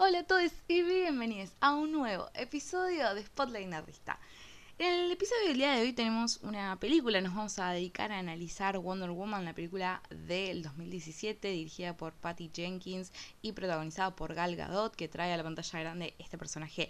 Hola a todos y bienvenidos a un nuevo episodio de Spotlight Nerdista. En el episodio del día de hoy tenemos una película, nos vamos a dedicar a analizar Wonder Woman, la película del 2017 dirigida por Patty Jenkins y protagonizada por Gal Gadot, que trae a la pantalla grande este personaje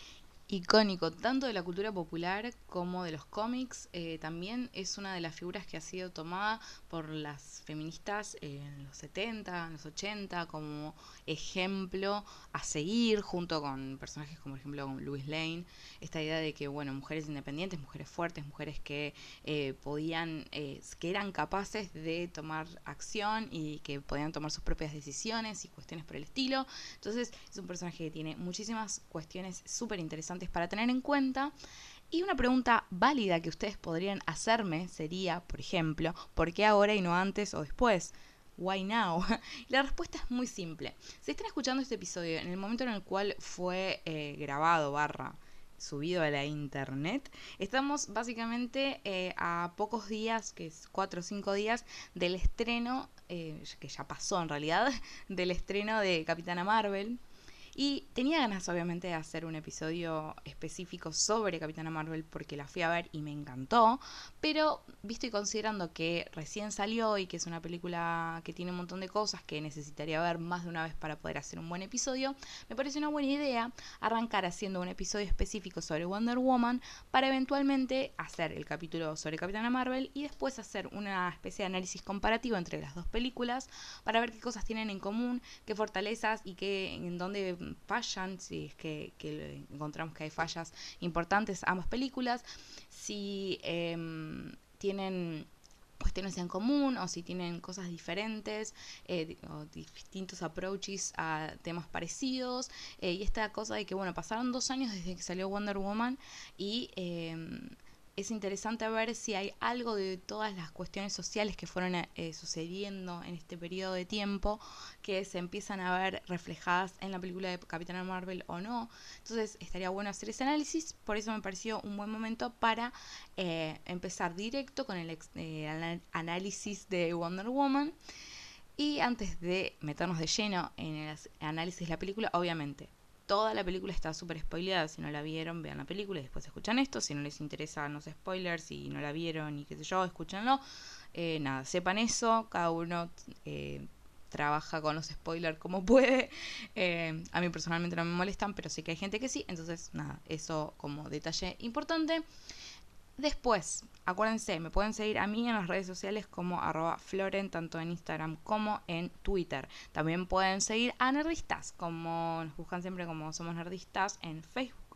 icónico tanto de la cultura popular como de los cómics. Eh, también es una de las figuras que ha sido tomada por las feministas en los 70, en los 80 como ejemplo a seguir junto con personajes como por ejemplo Louis Lane. Esta idea de que, bueno, mujeres independientes, mujeres fuertes, mujeres que eh, podían, eh, que eran capaces de tomar acción y que podían tomar sus propias decisiones y cuestiones por el estilo. Entonces es un personaje que tiene muchísimas cuestiones súper interesantes para tener en cuenta. Y una pregunta válida que ustedes podrían hacerme sería, por ejemplo, ¿por qué ahora y no antes o después? Why now? La respuesta es muy simple. Si están escuchando este episodio en el momento en el cual fue eh, grabado, barra, subido a la internet, estamos básicamente eh, a pocos días, que es cuatro o cinco días, del estreno, eh, que ya pasó en realidad, del estreno de Capitana Marvel. Y tenía ganas, obviamente, de hacer un episodio específico sobre Capitana Marvel porque la fui a ver y me encantó. Pero, visto y considerando que recién salió y que es una película que tiene un montón de cosas que necesitaría ver más de una vez para poder hacer un buen episodio, me parece una buena idea arrancar haciendo un episodio específico sobre Wonder Woman para eventualmente hacer el capítulo sobre Capitana Marvel y después hacer una especie de análisis comparativo entre las dos películas para ver qué cosas tienen en común, qué fortalezas y qué en dónde fallan, si es que, encontramos que hay fallas importantes ambas películas, si em, tienen cuestiones en común o si tienen cosas diferentes eh, o distintos approaches a temas parecidos eh, y esta cosa de que bueno pasaron dos años desde que salió Wonder Woman y em, es interesante ver si hay algo de todas las cuestiones sociales que fueron eh, sucediendo en este periodo de tiempo que se empiezan a ver reflejadas en la película de Capitana Marvel o no. Entonces estaría bueno hacer ese análisis, por eso me pareció un buen momento para eh, empezar directo con el eh, análisis de Wonder Woman. Y antes de meternos de lleno en el análisis de la película, obviamente toda la película está súper spoileada. Si no la vieron, vean la película y después escuchan esto. Si no les interesa, no sé, spoilers, si no la vieron y qué sé yo, escúchenlo. Eh, nada, sepan eso. Cada uno eh, trabaja con los spoilers como puede. Eh, a mí personalmente no me molestan, pero sé que hay gente que sí. Entonces, nada, eso como detalle importante. Después, acuérdense, me pueden seguir a mí en las redes sociales como arroba floren, tanto en Instagram como en Twitter. También pueden seguir a Nerdistas, como nos buscan siempre como Somos Nerdistas en Facebook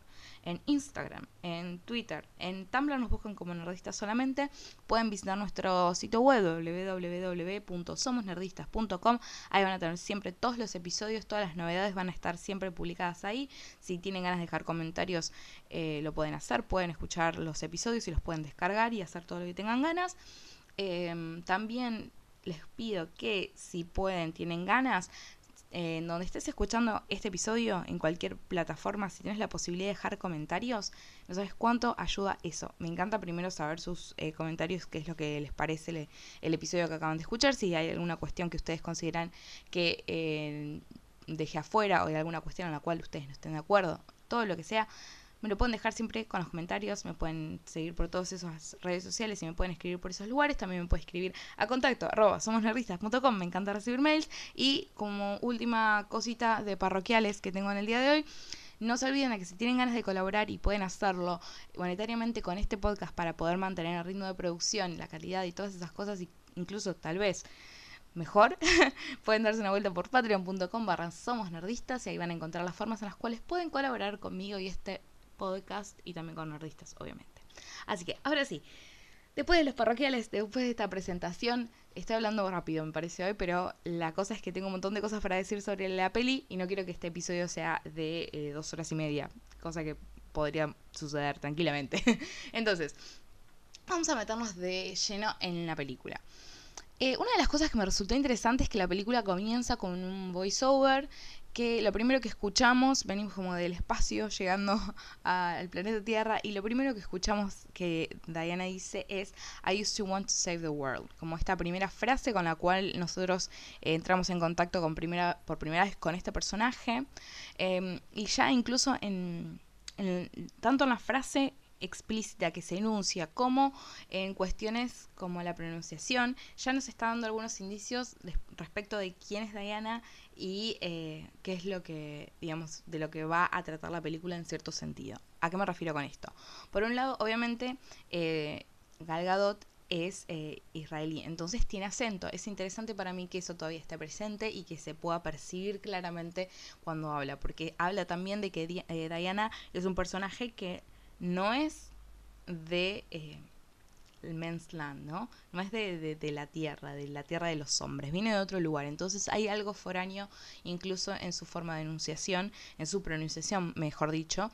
en Instagram, en Twitter, en Tumblr nos buscan como Nerdistas solamente. Pueden visitar nuestro sitio web www.somosnerdistas.com. Ahí van a tener siempre todos los episodios, todas las novedades van a estar siempre publicadas ahí. Si tienen ganas de dejar comentarios, eh, lo pueden hacer. Pueden escuchar los episodios y los pueden descargar y hacer todo lo que tengan ganas. Em, también les pido que si pueden, tienen ganas, en donde estés escuchando este episodio, en cualquier plataforma, si tienes la posibilidad de dejar comentarios, no sabes cuánto ayuda eso. Me encanta primero saber sus eh, comentarios, qué es lo que les parece el, episodio que acaban de escuchar, si hay alguna cuestión que ustedes consideran que eh, deje afuera o hay alguna cuestión en la cual ustedes no estén de acuerdo, todo lo que sea me lo pueden dejar siempre con los comentarios, me pueden seguir por todas esas redes sociales y me pueden escribir por esos lugares. También me pueden escribir a contacto somosnerdistas.com, me encanta recibir mails. Y como última cosita de parroquiales que tengo en el día de hoy, no se olviden de que si tienen ganas de colaborar y pueden hacerlo monetariamente con este podcast para poder mantener el ritmo de producción, la calidad y todas esas cosas, incluso tal vez mejor, pueden darse una vuelta por patreon.com barra somos nerdistas y ahí van a encontrar las formas en las cuales pueden colaborar conmigo y este podcast y también con nerdistas, obviamente. Así que, ahora sí, después de los parroquiales, después de esta presentación, estoy hablando rápido, me parece hoy, pero la cosa es que tengo un montón de cosas para decir sobre la peli y no quiero que este episodio sea de eh, dos horas y media, cosa que podría suceder tranquilamente. Entonces, vamos a meternos de lleno en la película. Eh, una de las cosas que me resultó interesante es que la película comienza con un voiceover que lo primero que escuchamos, venimos como del espacio llegando al planeta Tierra y lo primero que escuchamos que Diana dice es I used to want to save the world, como esta primera frase con la cual nosotros eh, entramos en contacto con primera, por primera vez con este personaje. Em, y ya incluso en, en, tanto en la frase explícita que se enuncia como en cuestiones como la pronunciación, ya nos está dando algunos indicios respecto de quién es Diana y eh, qué es lo que, digamos, de lo que va a tratar la película en cierto sentido. ¿A qué me refiero con esto? Por un lado, obviamente, eh, Gal Gadot es eh, israelí, entonces tiene acento. Es interesante para mí que eso todavía esté presente y que se pueda percibir claramente cuando habla, porque habla también de que Diana es un personaje que no es de eh, el men's land, ¿no? No es de, de, la tierra, de la tierra de los hombres, viene de otro lugar. Entonces hay algo foráneo incluso en su forma de enunciación, en su pronunciación, mejor dicho,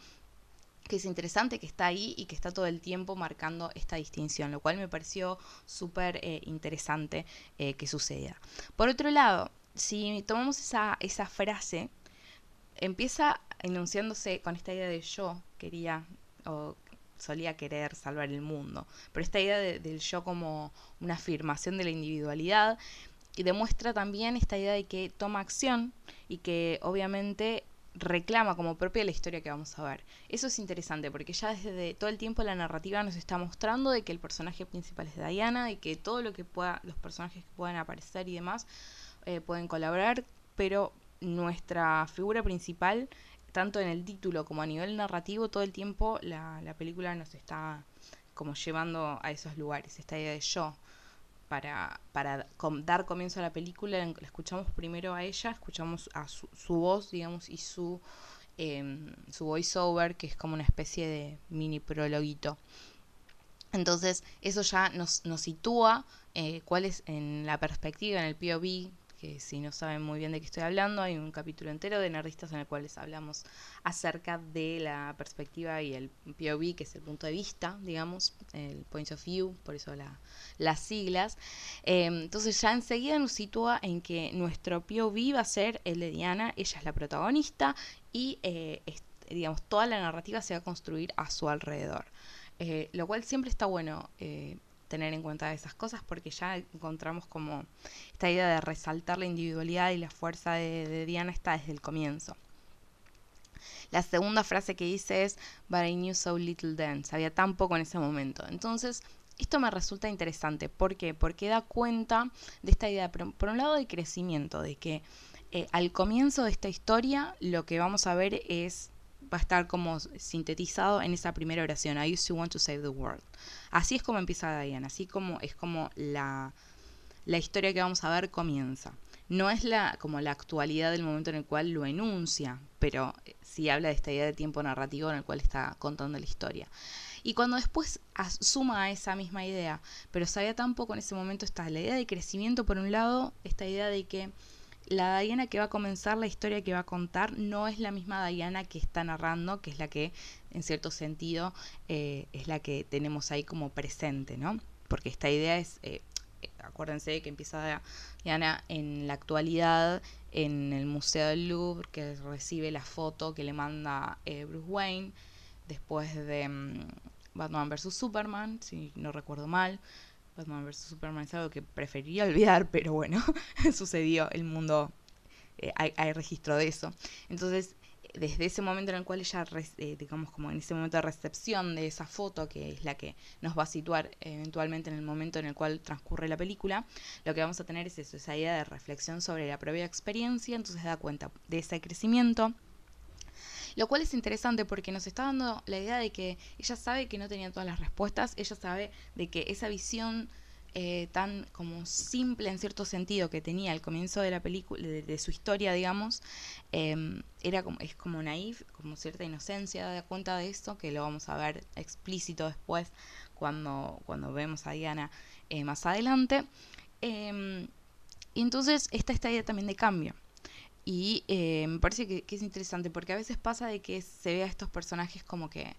que es interesante que está ahí y que está todo el tiempo marcando esta distinción, lo cual me pareció súper eh, interesante eh, que suceda. Por otro lado, si tomamos esa, esa frase, empieza enunciándose con esta idea de yo quería o solía querer salvar el mundo. Pero esta idea del yo como una afirmación de la individualidad y demuestra también esta idea de que toma acción y que obviamente reclama como propia la historia que vamos a ver. Eso es interesante porque ya desde todo el tiempo la narrativa nos está mostrando de que el personaje principal es Diana y que todo lo que pueda, los personajes que puedan aparecer y demás eh, pueden colaborar, pero nuestra figura principal tanto en el título como a nivel narrativo, todo el tiempo la, la película nos está como llevando a esos lugares, esta idea de yo. Para, para dar comienzo a la película, la escuchamos primero a ella, escuchamos a su, voz, digamos, y su, eh, su voiceover, que es como una especie de mini prologuito. Entonces, eso ya nos, nos sitúa eh, cuál es en la perspectiva, en el POV que si no saben muy bien de qué estoy hablando, hay un capítulo entero de Nerdistas en el cual les hablamos acerca de la perspectiva y el POV, que es el punto de vista, digamos, el point of view, por eso las siglas. Em, entonces ya enseguida nos sitúa en que nuestro POV va a ser el de Diana, ella es la protagonista y, eh, digamos, toda la narrativa se va a construir a su alrededor. Eh, lo cual siempre está bueno eh, tener en cuenta esas cosas porque ya encontramos como esta idea de resaltar la individualidad y la fuerza de, Diana está desde el comienzo. La segunda frase que dice es, But I knew so little then, sabía tan poco en ese momento. Entonces, esto me resulta interesante. ¿Por qué? Porque da cuenta de esta idea, por, un lado, de crecimiento, de que eh, al comienzo de esta historia lo que vamos a ver es va a estar como sintetizado en esa primera oración, I used to want to save the world. Así es como empieza Diane, así como es como la, la historia que vamos a ver comienza. No es la, como la actualidad del momento en el cual lo enuncia, pero eh, sí habla de esta idea de tiempo narrativo en el cual está contando la historia. Y cuando después suma a esa misma idea, pero sabía tan poco en ese momento, está la idea de crecimiento por un lado, esta idea de que la Diana que va a comenzar la historia que va a contar no es la misma Diana que está narrando, que es la que, en cierto sentido, eh, es la que tenemos ahí como presente, ¿no? Porque esta idea es, eh, acuérdense que empieza Diana en la actualidad en el Museo del Louvre, que recibe la foto que le manda eh, Bruce Wayne después de mm, Batman vs. Superman, si no recuerdo mal. Batman vs. Superman es algo que preferiría olvidar, pero bueno, sucedió, el mundo, eh, hay, registro de eso. Entonces, desde ese momento en el cual ella, eh, digamos, como en ese momento de recepción de esa foto, que es la que nos va a situar eventualmente en el momento en el cual transcurre la película, lo que vamos a tener es eso, esa idea de reflexión sobre la propia experiencia, entonces da cuenta de ese crecimiento lo cual es interesante porque nos está dando la idea de que ella sabe que no tenía todas las respuestas, ella sabe de que esa visión eh, tan como simple en cierto sentido que tenía al comienzo de la película, de, su historia, digamos, em, era como, es como naif, como cierta inocencia, da cuenta de esto, que lo vamos a ver explícito después cuando, cuando vemos a Diana eh, más adelante. Em, y entonces está esta idea también de cambio. Y eh, me parece que, es interesante porque a veces pasa de que se ve a estos personajes como que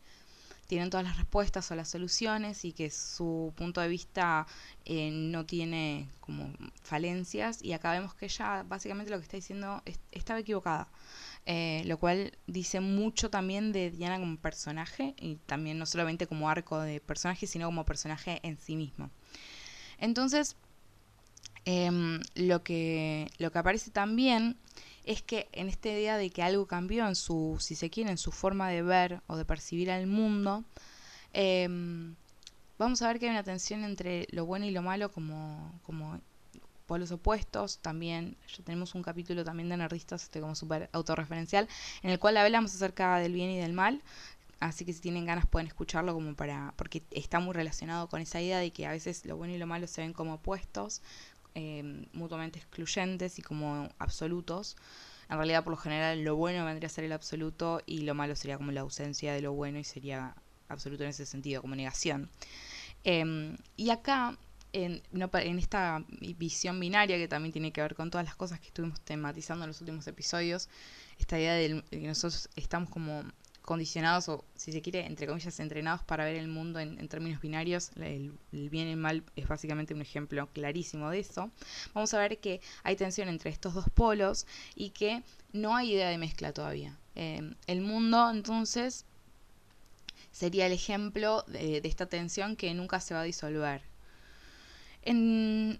tienen todas las respuestas o las soluciones y que su punto de vista eh, no tiene como falencias y acá vemos que ella básicamente lo que está diciendo estaba equivocada. Eh, lo cual dice mucho también de Diana como personaje y también no solamente como arco de personaje, sino como personaje en sí mismo. Entonces, em, lo, que, lo que aparece también es que en esta idea de que algo cambió en su, si se quiere, en su forma de ver o de percibir al mundo, em, vamos a ver que hay una tensión entre lo bueno y lo malo como, como polos opuestos. También ya tenemos un capítulo también de Nerdistas, este como súper autorreferencial, en el cual hablamos acerca del bien y del mal. Así que si tienen ganas pueden escucharlo como para. porque está muy relacionado con esa idea de que a veces lo bueno y lo malo se ven como opuestos, eh, mutuamente excluyentes y como absolutos. En realidad, por lo general, lo bueno vendría a ser el absoluto y lo malo sería como la ausencia de lo bueno y sería absoluto en ese sentido, como negación. Em, y acá, en, en, esta visión binaria que también tiene que ver con todas las cosas que estuvimos tematizando en los últimos episodios, esta idea de que nosotros estamos como condicionados o, si se quiere, entre comillas, entrenados para ver el mundo en, términos binarios. El, bien y el mal es básicamente un ejemplo clarísimo de eso. Vamos a ver que hay tensión entre estos dos polos y que no hay idea de mezcla todavía. Em, el mundo, entonces, sería el ejemplo de, de esta tensión que nunca se va a disolver. En,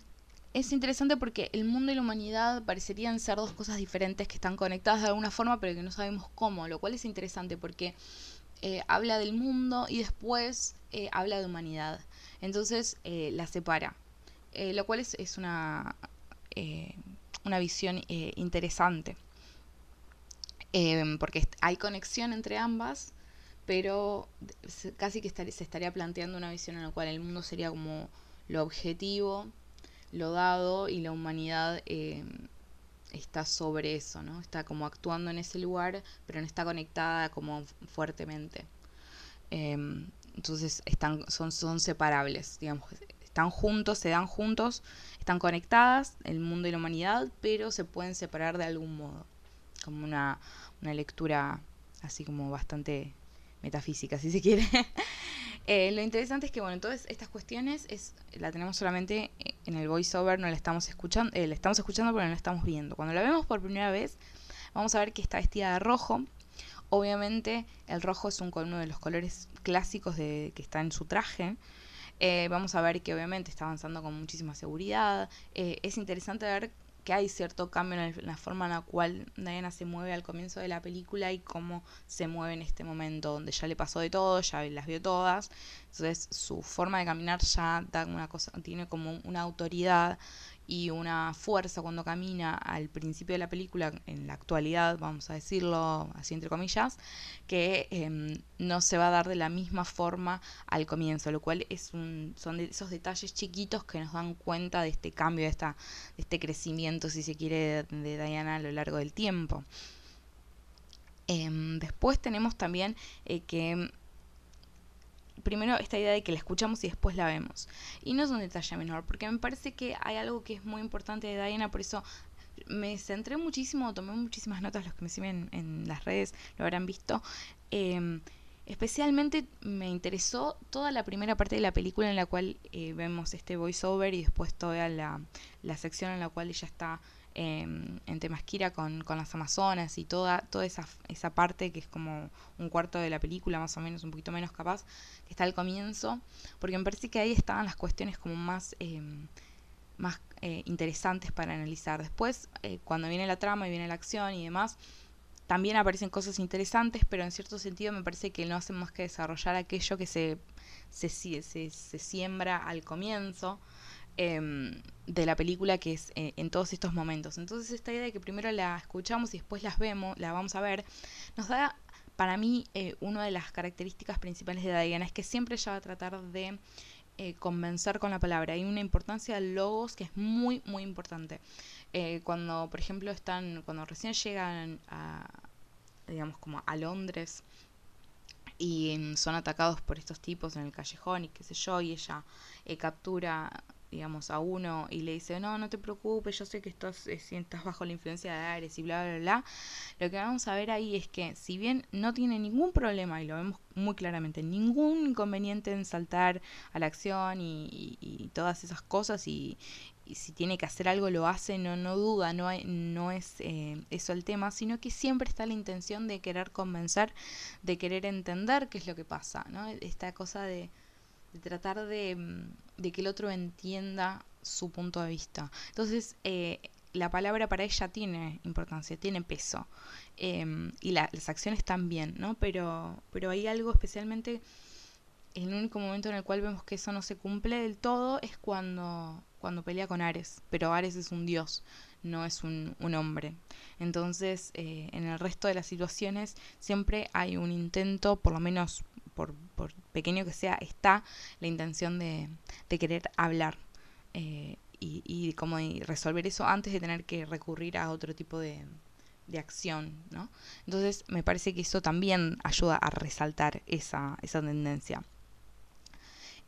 es interesante porque el mundo y la humanidad parecerían ser dos cosas diferentes que están conectadas de alguna forma, pero que no sabemos cómo, lo cual es interesante porque eh, habla del mundo y después eh, habla de humanidad. Entonces eh, la separa, lo cual es, es una, una visión interesante, porque hay conexión entre ambas, pero casi que se estaría planteando una visión en la cual el mundo sería como lo objetivo lo dado y la humanidad eh, está sobre eso, ¿no? Está como actuando en ese lugar, pero no está conectada como fuertemente. Em, entonces están, son, son separables, digamos, están juntos, se dan juntos, están conectadas, el mundo y la humanidad, pero se pueden separar de algún modo. Como una, una lectura así como bastante metafísica, si se quiere. Eh, lo interesante es que, bueno, todas estas cuestiones es, la tenemos solamente en el voiceover, no la estamos escuchando, eh, la estamos escuchando pero no la estamos viendo. Cuando la vemos por primera vez, vamos a ver que está vestida de rojo. Obviamente el rojo es un, uno de los colores clásicos de, que está en su traje. Eh, vamos a ver que obviamente está avanzando con muchísima seguridad. es interesante ver que hay cierto cambio en, la forma en la cual Diana se mueve al comienzo de la película y cómo se mueve en este momento donde ya le pasó de todo, ya las vio todas. Entonces su forma de caminar ya da una cosa, tiene como una autoridad y una fuerza cuando camina al principio de la película, en la actualidad, vamos a decirlo así entre comillas, que em, no se va a dar de la misma forma al comienzo, lo cual es son esos detalles chiquitos que nos dan cuenta de este cambio, de, esta, este crecimiento, si se quiere, de, Diana a lo largo del tiempo. Em, después tenemos también eh, que primero esta idea de que la escuchamos y después la vemos. Y no es un detalle menor, porque me parece que hay algo que es muy importante de Diana, por eso me centré muchísimo, tomé muchísimas notas, los que me siguen en las redes lo habrán visto. Em, especialmente me interesó toda la primera parte de la película en la cual eh, vemos este voiceover y después toda la, la sección en la cual ella está en Temasquira con, con las Amazonas y toda, toda esa, esa parte que es como un cuarto de la película, más o menos, un poquito menos capaz, que está al comienzo, porque me parece que ahí estaban las cuestiones como más, em, más eh, interesantes para analizar. Después, eh, cuando viene la trama y viene la acción y demás, también aparecen cosas interesantes, pero en cierto sentido me parece que no hacen más que desarrollar aquello que se, se, se, se siembra al comienzo. Em, de la película que es eh, en todos estos momentos. Entonces esta idea de que primero la escuchamos y después las vemos, la vamos a ver, nos da para mí eh, una de las características principales de Diana es que siempre ella va a tratar de eh, convencer con la palabra. Hay una importancia de logos que es muy, muy importante. cuando, por ejemplo, están, cuando recién llegan a, digamos, como a Londres, y son atacados por estos tipos en el callejón y qué sé yo, y ella captura digamos, a uno y le dice, no, no te preocupes, yo sé que estás, eh, estás bajo la influencia de Ares y bla, bla, bla, lo que vamos a ver ahí es que si bien no tiene ningún problema, y lo vemos muy claramente, ningún inconveniente en saltar a la acción y, y, todas esas cosas y, si tiene que hacer algo lo hace, no, no duda, no, no es eh, eso el tema, sino que siempre está la intención de querer convencer, de querer entender qué es lo que pasa, ¿no? Esta cosa de de tratar de, que el otro entienda su punto de vista. Entonces, eh, la palabra para ella tiene importancia, tiene peso. Em, y las acciones también, ¿no? Pero, pero hay algo especialmente, el único momento en el cual vemos que eso no se cumple del todo es cuando, cuando pelea con Ares. Pero Ares es un dios, no es un, un hombre. Entonces, eh, en el resto de las situaciones siempre hay un intento, por lo menos por, pequeño que sea, está la intención de, de querer hablar eh, y, y como resolver eso antes de tener que recurrir a otro tipo de, de acción, ¿no? Entonces me parece que eso también ayuda a resaltar esa, esa tendencia.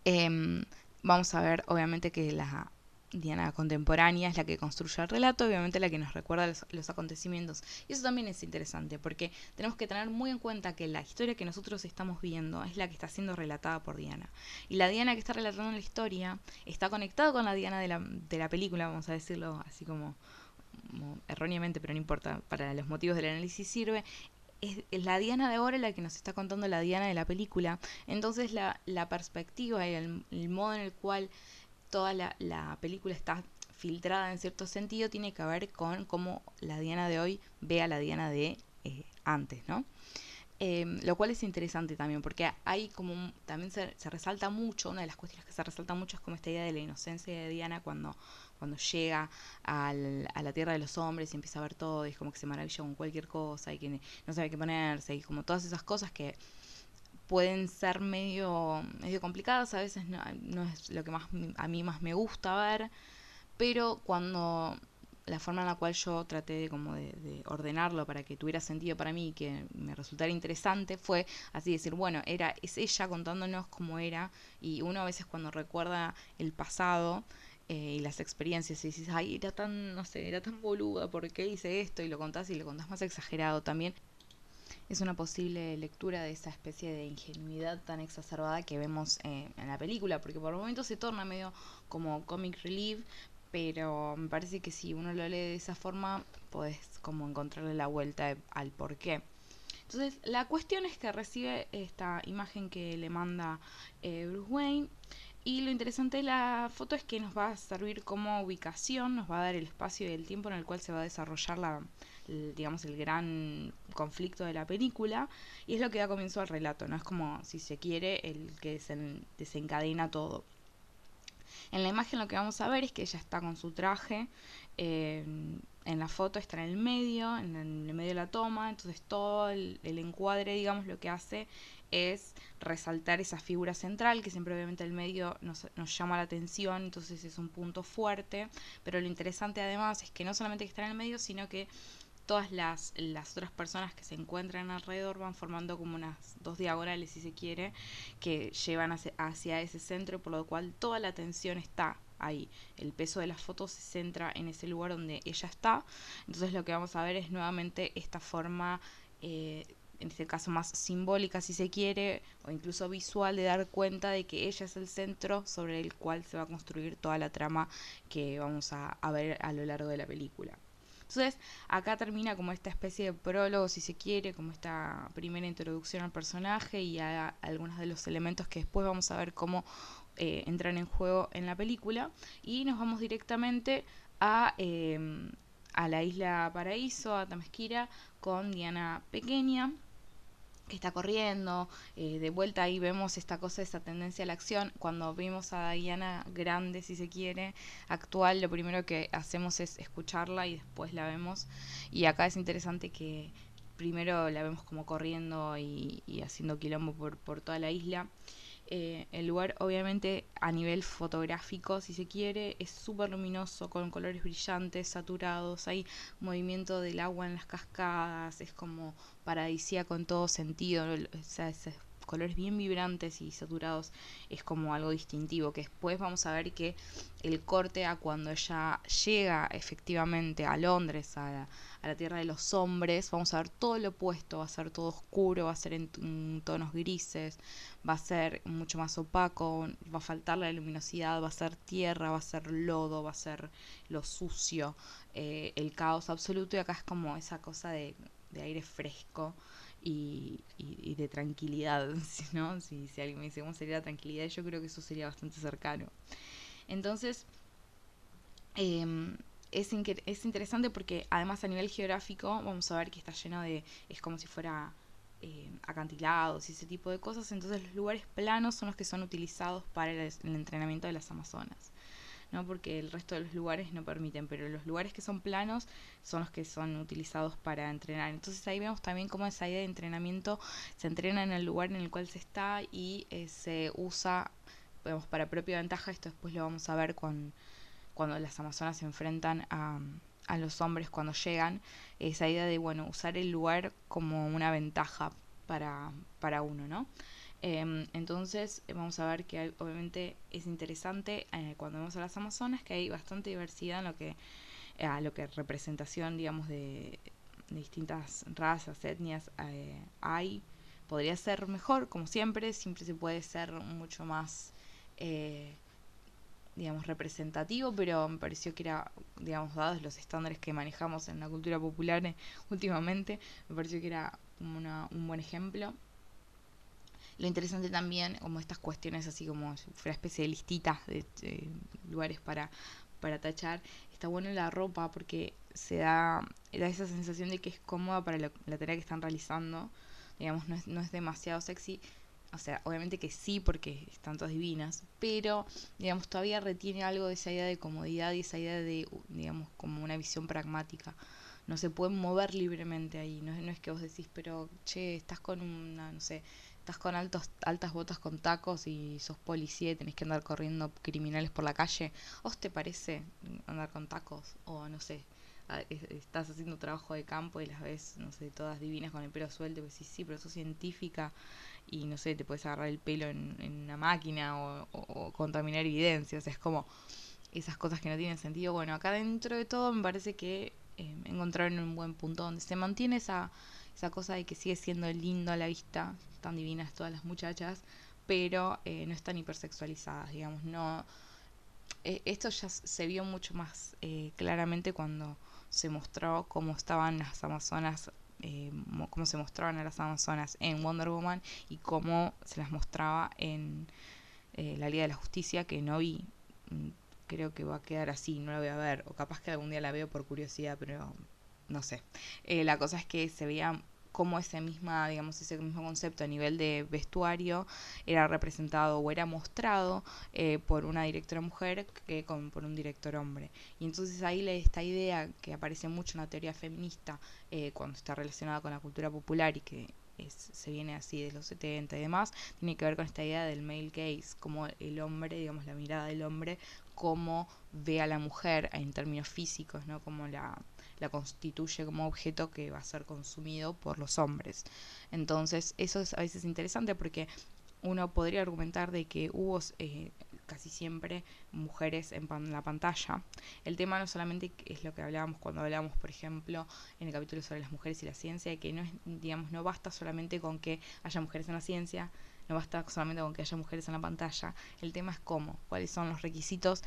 Em, vamos a ver, obviamente, que la Diana contemporánea es la que construye el relato, obviamente la que nos recuerda los, acontecimientos. Y eso también es interesante, porque tenemos que tener muy en cuenta que la historia que nosotros estamos viendo es la que está siendo relatada por Diana. Y la Diana que está relatando la historia está conectada con la Diana de la, de la película, vamos a decirlo así como, erróneamente, pero no importa, para los motivos del análisis sirve, es, la Diana de ahora la que nos está contando la Diana de la película. Entonces la, la perspectiva y el, modo en el cual toda la, la película está filtrada en cierto sentido tiene que ver con cómo la Diana de hoy ve a la Diana de eh, antes, ¿no? Em, lo cual es interesante también, porque hay como, también se, se, resalta mucho, una de las cuestiones que se resalta mucho es como esta idea de la inocencia de Diana cuando, cuando llega al, a la tierra de los hombres y empieza a ver todo, y es como que se maravilla con cualquier cosa y que no sabe qué ponerse, y como todas esas cosas que pueden ser medio, medio complicadas, a veces no, no es lo que más a mí más me gusta ver, pero cuando la forma en la cual yo traté de como de, ordenarlo para que tuviera sentido para mí y que me resultara interesante fue así decir bueno era es ella contándonos cómo era y uno a veces cuando recuerda el pasado eh, y las experiencias y dices ay era tan no sé era tan boluda ¿por qué hice esto? y lo contás y lo contás más exagerado también es una posible lectura de esa especie de ingenuidad tan exacerbada que vemos eh, en la película, porque por momentos se torna medio como comic relief, pero me parece que si uno lo lee de esa forma, puedes como encontrarle la vuelta al por qué. Entonces, la cuestión es que recibe esta imagen que le manda eh, Bruce Wayne. Y lo interesante de la foto es que nos va a servir como ubicación, nos va a dar el espacio y el tiempo en el cual se va a desarrollar la, digamos, el gran conflicto de la película, y es lo que da comienzo al relato, ¿no? Es como, si se quiere, el que desencadena todo. En la imagen lo que vamos a ver es que ella está con su traje, eh, en la foto está en el medio, en el medio de la toma, entonces todo el, encuadre, digamos, lo que hace es resaltar esa figura central, que siempre obviamente el medio nos, nos, llama la atención, entonces es un punto fuerte, pero lo interesante además es que no solamente que está en el medio, sino que todas las, las otras personas que se encuentran alrededor van formando como unas dos diagonales, si se quiere, que llevan hacia, ese centro, por lo cual toda la atención está ahí. El peso de las fotos se centra en ese lugar donde ella está. Entonces lo que vamos a ver es nuevamente esta forma, eh, en este caso más simbólica si se quiere, o incluso visual, de dar cuenta de que ella es el centro sobre el cual se va a construir toda la trama que vamos a ver a lo largo de la película. Entonces, acá termina como esta especie de prólogo, si se quiere, como esta primera introducción al personaje y a, algunos de los elementos que después vamos a ver cómo eh, entran en juego en la película. Y nos vamos directamente a, em, a la isla Paraíso, a Tamesquira, con Diana Pequeña que está corriendo, eh, de vuelta ahí vemos esta cosa, esta tendencia a la acción. Cuando vimos a Diana grande, si se quiere, actual, lo primero que hacemos es escucharla y después la vemos. Y acá es interesante que primero la vemos como corriendo y, y haciendo quilombo por, por toda la isla. Eh, el lugar obviamente a nivel fotográfico, si se quiere, es súper luminoso, con colores brillantes, saturados, hay movimiento del agua en las cascadas, es como paradisíaco en todo sentido, colores bien vibrantes y saturados es como algo distintivo, que después vamos a ver que el corte a cuando ella llega efectivamente a Londres, a la, tierra de los hombres, vamos a ver todo lo opuesto, va a ser todo oscuro, va a ser en, tonos grises, va a ser mucho más opaco, va a faltar la luminosidad, va a ser tierra, va a ser lodo, va a ser lo sucio, eh, el caos absoluto y acá es como esa cosa de, de aire fresco y, de tranquilidad, ¿no? Si, alguien me dice cómo sería la tranquilidad, yo creo que eso sería bastante cercano. Entonces, em, es, es interesante porque además a nivel geográfico vamos a ver que está lleno de, es como si fuera eh, acantilados y ese tipo de cosas, entonces los lugares planos son los que son utilizados para el entrenamiento de las Amazonas. ¿No? porque el resto de los lugares no permiten, pero los lugares que son planos son los que son utilizados para entrenar. Entonces ahí vemos también cómo esa idea de entrenamiento se entrena en el lugar en el cual se está y eh, se usa vemos, para propia ventaja, esto después lo vamos a ver con, cuando las amazonas se enfrentan a, a los hombres cuando llegan, esa idea de bueno, usar el lugar como una ventaja para, para uno, ¿no? Em, entonces vamos a ver que obviamente es interesante eh, cuando vemos a las Amazonas que hay bastante diversidad en lo que eh, a lo que representación digamos de, distintas razas, etnias eh, hay. Podría ser mejor, como siempre, siempre se puede ser mucho más digamos representativo, pero me pareció que era, digamos, dados los estándares que manejamos en la cultura popular últimamente, me pareció que era un buen ejemplo. Lo interesante también, como estas cuestiones así como fuera especie de listitas de, lugares para, para tachar, está bueno la ropa porque se da, da esa sensación de que es cómoda para la, tarea que están realizando. Digamos, no es, no es demasiado sexy. O sea, obviamente que sí, porque están todas divinas, pero, digamos, todavía retiene algo de esa idea de comodidad y esa idea de, digamos, como una visión pragmática no se pueden mover libremente ahí. No, no, es que vos decís, pero che, estás con una, no sé, estás con altos, altas botas con tacos y sos policía y tenés que andar corriendo criminales por la calle, ¿os te parece andar con tacos? O no sé, estás haciendo trabajo de campo y las ves, no sé, todas divinas con el pelo suelto, y decís, sí, pero sos científica y no sé, te puedes agarrar el pelo en, una máquina o, contaminar evidencia, o sea, es como esas cosas que no tienen sentido. Bueno, acá dentro de todo me parece que eh, encontraron un buen punto donde se mantiene esa, esa cosa de que sigue siendo lindo a la vista, tan divinas todas las muchachas, pero eh, no están hipersexualizadas, digamos, no... Eh, esto ya se vio mucho más eh, claramente cuando se mostró cómo estaban las amazonas, cómo se mostraban a las amazonas en Wonder Woman y cómo se las mostraba en la Liga de la Justicia, que no vi. Mm, creo que va a quedar así, no la voy a ver, o capaz que algún día la veo por curiosidad, pero no sé. la cosa es que se veía cómo ese misma, digamos, ese mismo concepto a nivel de vestuario era representado o era mostrado eh, por una directora mujer que con, por un director hombre. Y entonces ahí esta idea que aparece mucho en la teoría feminista eh, cuando está relacionada con la cultura popular y que se viene así de los 70 y demás, tiene que ver con esta idea del male gaze, como el hombre, digamos, la mirada del hombre, cómo ve a la mujer en términos físicos, ¿no? Como la, la constituye como objeto que va a ser consumido por los hombres. Entonces, eso es a veces interesante porque uno podría argumentar de que hubo eh, casi siempre mujeres en la pantalla. El tema no solamente es lo que hablábamos cuando hablábamos, por ejemplo, en el capítulo sobre las mujeres y la ciencia, que no es, digamos, no basta solamente con que haya mujeres en la ciencia, no basta solamente con que haya mujeres en la pantalla. El tema es cómo, cuáles son los requisitos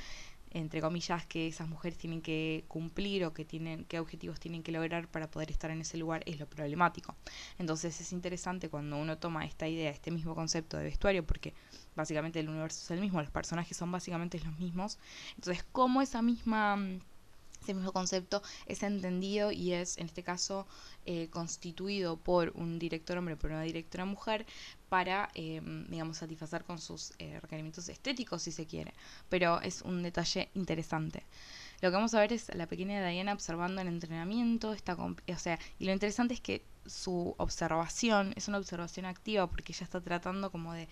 entre comillas, que esas mujeres tienen que cumplir o que tienen, qué objetivos tienen que lograr para poder estar en ese lugar es lo problemático. Entonces es interesante cuando uno toma esta idea, este mismo concepto de vestuario, porque básicamente el universo es el mismo, los personajes son básicamente los mismos. Entonces, cómo esa misma ese mismo concepto es entendido y es, en este caso, eh, constituido por un director hombre, por una directora mujer, para, eh, digamos, satisfacer con sus eh, requerimientos estéticos, si se quiere. Pero es un detalle interesante. Lo que vamos a ver es la pequeña Diana observando el entrenamiento, está o sea, y lo interesante es que su observación es una observación activa porque ella está tratando como de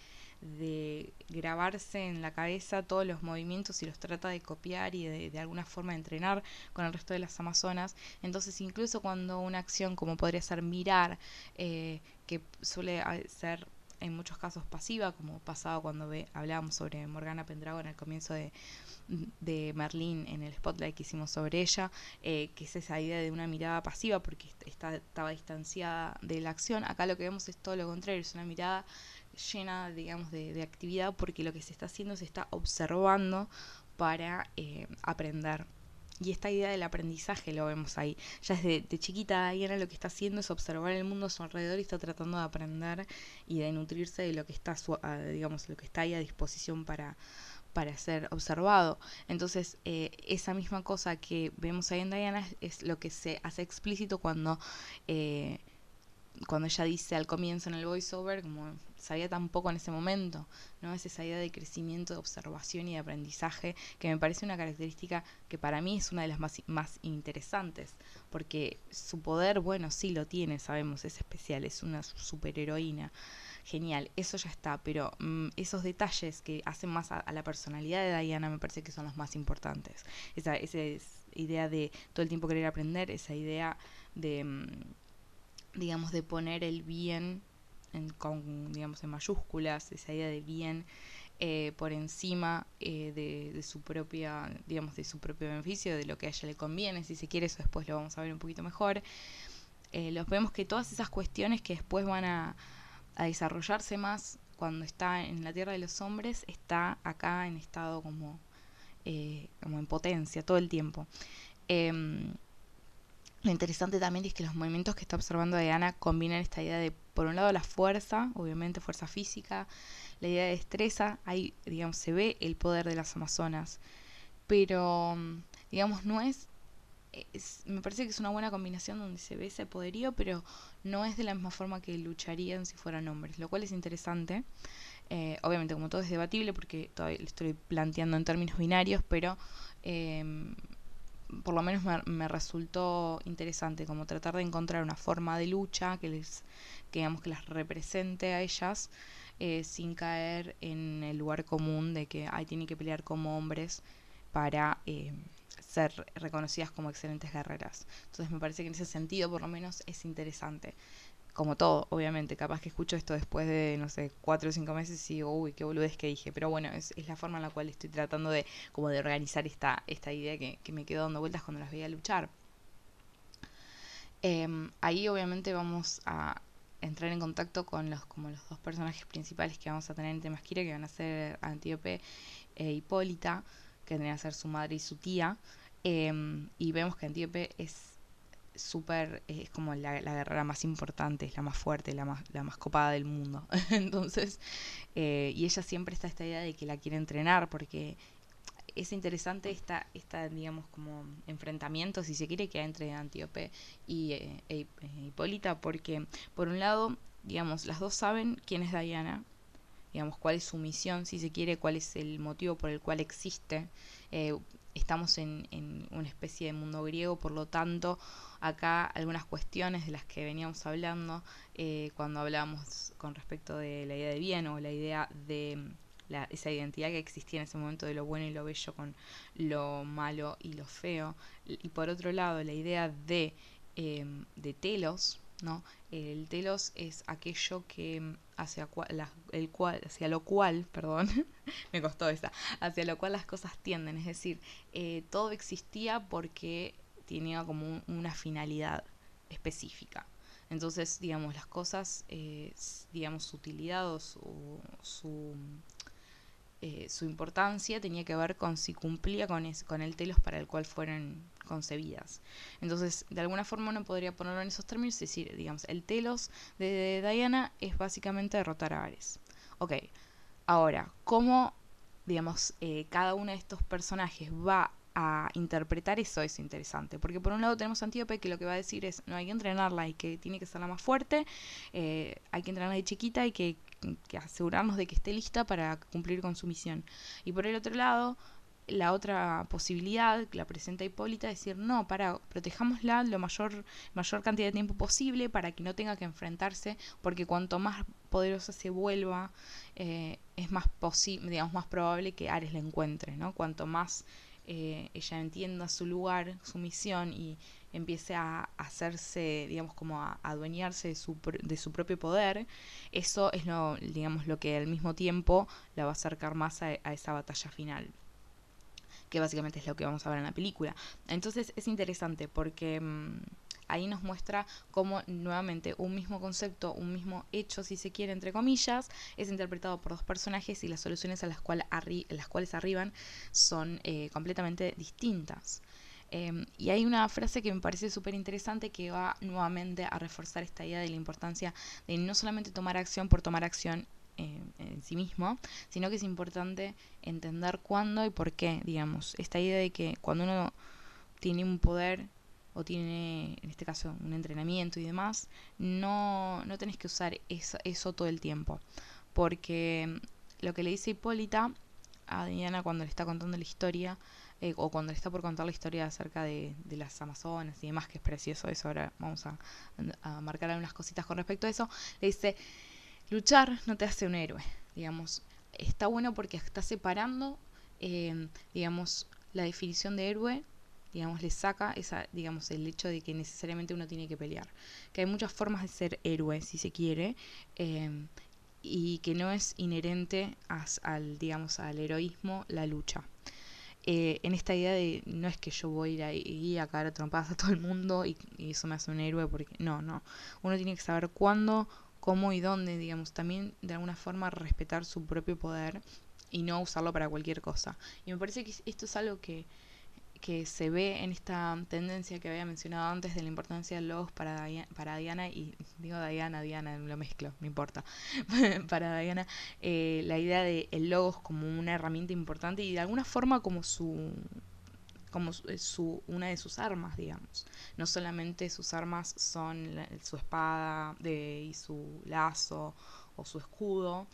grabarse en la cabeza todos los movimientos y los trata de copiar y de, de, alguna forma entrenar con el resto de las amazonas. Entonces incluso cuando una acción como podría ser mirar, eh, que suele ser en muchos casos pasiva, como pasaba cuando ve, hablábamos sobre Morgana Pendragon al comienzo de, de Merlín en el spotlight que hicimos sobre ella, eh, que es esa idea de una mirada pasiva porque está, estaba distanciada de la acción. Acá lo que vemos es todo lo contrario, es una mirada llena, digamos, de, actividad porque lo que se está haciendo se está observando para eh, aprender. Y esta idea del aprendizaje lo vemos ahí. Ya desde de chiquita Diana lo que está haciendo es observar el mundo a su alrededor y está tratando de aprender y de nutrirse de lo que está, digamos, lo que está ahí a disposición para, para ser observado. Entonces, eh, esa misma cosa que vemos ahí en Diana es, lo que se hace explícito cuando, eh, cuando ella dice al comienzo en el voiceover, como sabía tan poco en ese momento, ¿no? Es esa idea de crecimiento, de observación y de aprendizaje que me parece una característica que para mí es una de las más, más interesantes, porque su poder, bueno, sí lo tiene, sabemos, es especial, es una superheroína genial, eso ya está, pero mm, esos detalles que hacen más a, la personalidad de Diana me parece que son los más importantes. Esa, esa idea de todo el tiempo querer aprender, esa idea de, mm, digamos, de poner el bien en, con, digamos, en mayúsculas, esa idea de bien eh, por encima eh, de, su propia, digamos, de su propio beneficio, de lo que a ella le conviene, si se quiere, eso después lo vamos a ver un poquito mejor. Eh, los vemos que todas esas cuestiones que después van a, desarrollarse más cuando está en la tierra de los hombres, está acá en estado como, como en potencia todo el tiempo. Em, lo interesante también es que los movimientos que está observando Diana combinan esta idea de, por un lado, la fuerza, obviamente fuerza física, la idea de destreza, ahí, digamos, se ve el poder de las Amazonas, pero, digamos, no es me parece que es una buena combinación donde se ve ese poderío, pero no es de la misma forma que lucharían si fueran hombres, lo cual es interesante. Eh, obviamente, como todo es debatible, porque todavía lo estoy planteando en términos binarios, pero em, por lo menos me, resultó interesante como tratar de encontrar una forma de lucha que les, que digamos que las represente a ellas. Eh, sin caer en el lugar común de que hay tienen que pelear como hombres para em, ser reconocidas como excelentes guerreras. Entonces me parece que en ese sentido por lo menos es interesante. Como todo, obviamente, capaz que escucho esto después de, no sé, cuatro o cinco meses y digo, uy, qué boludez que dije. Pero bueno, es, la forma en la cual estoy tratando de, como de organizar esta, esta idea que, me quedó dando vueltas cuando las veía luchar. Em, ahí obviamente vamos a entrar en contacto con los como los dos personajes principales que vamos a tener en Temasquira, que van a ser Antíope e Hipólita, que vendrían a ser su madre y su tía. Em, y vemos que Antíope es súper, es como la, guerrera más importante, es la más fuerte, la más, la más copada del mundo. Entonces, eh, y ella siempre está esta idea de que la quiere entrenar porque es interesante esta, esta digamos, como enfrentamiento, si se quiere, que hay entre Antíope y eh, e, e Hipólita, porque por un lado, digamos, las dos saben quién es Diana, digamos, cuál es su misión, si se quiere, cuál es el motivo por el cual existe. Eh, estamos en, en, una especie de mundo griego, por lo tanto, acá algunas cuestiones de las que veníamos hablando eh, cuando hablábamos con respecto de la idea de bien o la idea de mm, esa identidad que existía en ese momento de lo bueno y lo bello con lo malo y lo feo. Y por otro lado, la idea de, eh, de telos, ¿no? El telos es aquello que mm, hacia, el cual, hacia lo cual, perdón, me costó esa, hacia lo cual las cosas tienden, es decir, eh, todo existía porque tenía como una finalidad específica. Entonces, digamos, las cosas, eh, digamos, su utilidad o su, eh, su, importancia tenía que ver con si cumplía con, con el telos para el cual fueron concebidas. Entonces, de alguna forma uno podría ponerlo en esos términos y decir, digamos, el telos de, Diana es básicamente derrotar a Ares. Ok, ahora, ¿cómo, digamos, eh, cada uno de estos personajes va a interpretar eso es interesante. Porque por un lado tenemos a Antíope que lo que va a decir es, no hay que entrenarla y que tiene que ser la más fuerte, eh, hay que entrenarla de chiquita y que, que, asegurarnos de que esté lista para cumplir con su misión. Y por el otro lado, la otra posibilidad que la presenta Hipólita es decir, no, para, protejámosla lo mayor, mayor cantidad de tiempo posible para que no tenga que enfrentarse, porque cuanto más poderosa se vuelva, eh, es más digamos, más probable que Ares la encuentre, ¿no? Cuanto más eh, ella entienda su lugar, su misión y, empiece a hacerse, digamos, como a adueñarse de su, de su propio poder, eso es lo, digamos, lo que al mismo tiempo la va a acercar más a, esa batalla final que básicamente es lo que vamos a ver en la película. Entonces es interesante porque mm, ahí nos muestra cómo nuevamente un mismo concepto, un mismo hecho, si se quiere, entre comillas, es interpretado por dos personajes y las soluciones a las, las cuales arriban son eh, completamente distintas. Em, y hay una frase que me parece súper interesante que va nuevamente a reforzar esta idea de la importancia de no solamente tomar acción por tomar acción eh, en sí mismo, sino que es importante entender cuándo y por qué, digamos. Esta idea de que cuando uno tiene un poder o tiene, en este caso, un entrenamiento y demás, no, no tenés que usar eso, todo el tiempo. Porque lo que le dice Hipólita a Diana cuando le está contando la historia, eh, o cuando le está por contar la historia acerca de, las Amazonas y demás, que es precioso eso, ahora vamos a, a marcar algunas cositas con respecto a eso, le dice, luchar no te hace un héroe, digamos, está bueno porque está separando, eh, digamos, la definición de héroe digamos, le saca esa, digamos, el hecho de que necesariamente uno tiene que pelear. Que hay muchas formas de ser héroe, si se quiere, em, y que no es inherente al, digamos, al heroísmo la lucha. Eh, en esta idea de no es que yo voy a ir a, caer a a todo el mundo y, y, eso me hace un héroe, porque no, no. Uno tiene que saber cuándo, cómo y dónde, digamos, también de alguna forma respetar su propio poder y no usarlo para cualquier cosa. Y me parece que esto es algo que que se ve en esta tendencia que había mencionado antes de la importancia del logos para, para Diana, y digo Diana, Diana, lo mezclo, no importa, para Diana, eh, la idea de el logos como una herramienta importante y de alguna forma como su como su, una de sus armas, digamos. No solamente sus armas son su espada de, y su lazo o su escudo,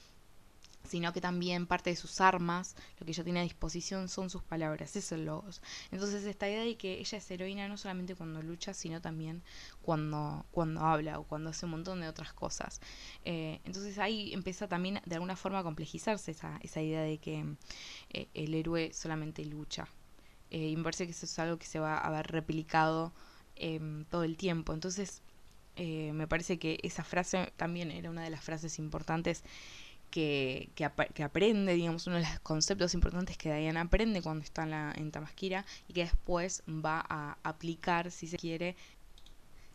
sino que también parte de sus armas, lo que ella tiene a disposición son sus palabras, eso es logos. Entonces esta idea de que ella es heroína no solamente cuando lucha, sino también cuando, cuando habla o cuando hace un montón de otras cosas. Eh, entonces ahí empieza también de alguna forma a complejizarse esa, esa idea de que eh, el héroe solamente lucha. Eh, y me parece que eso es algo que se va a ver replicado em, todo el tiempo. Entonces me parece que esa frase también era una de las frases importantes que, que, aprende, digamos, uno de los conceptos importantes que Diana aprende cuando está en, la, en Tamasquira y que después va a aplicar, si se quiere,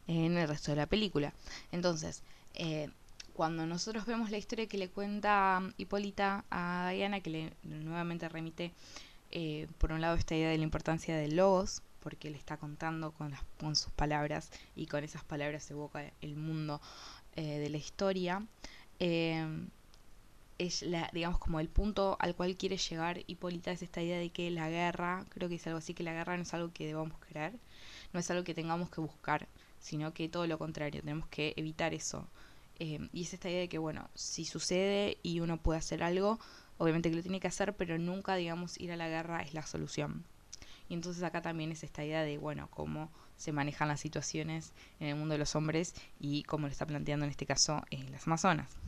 en el resto de la película. Entonces, eh, cuando nosotros vemos la historia que le cuenta Hipólita a Diana, que le nuevamente remite, eh, por un lado, esta idea de la importancia de logos, porque le está contando con, las, con sus palabras y con esas palabras evoca el mundo eh, de la historia es la, digamos como el punto al cual quiere llegar Hipólita es esta idea de que la guerra, creo que es algo así, que la guerra no es algo que debamos creer, no es algo que tengamos que buscar, sino que todo lo contrario, tenemos que evitar eso. Eh, y es esta idea de que, bueno, si sucede y uno puede hacer algo, obviamente que lo tiene que hacer, pero nunca, digamos, ir a la guerra es la solución. Y entonces acá también es esta idea de, bueno, cómo se manejan las situaciones en el mundo de los hombres y cómo lo está planteando en este caso en las Amazonas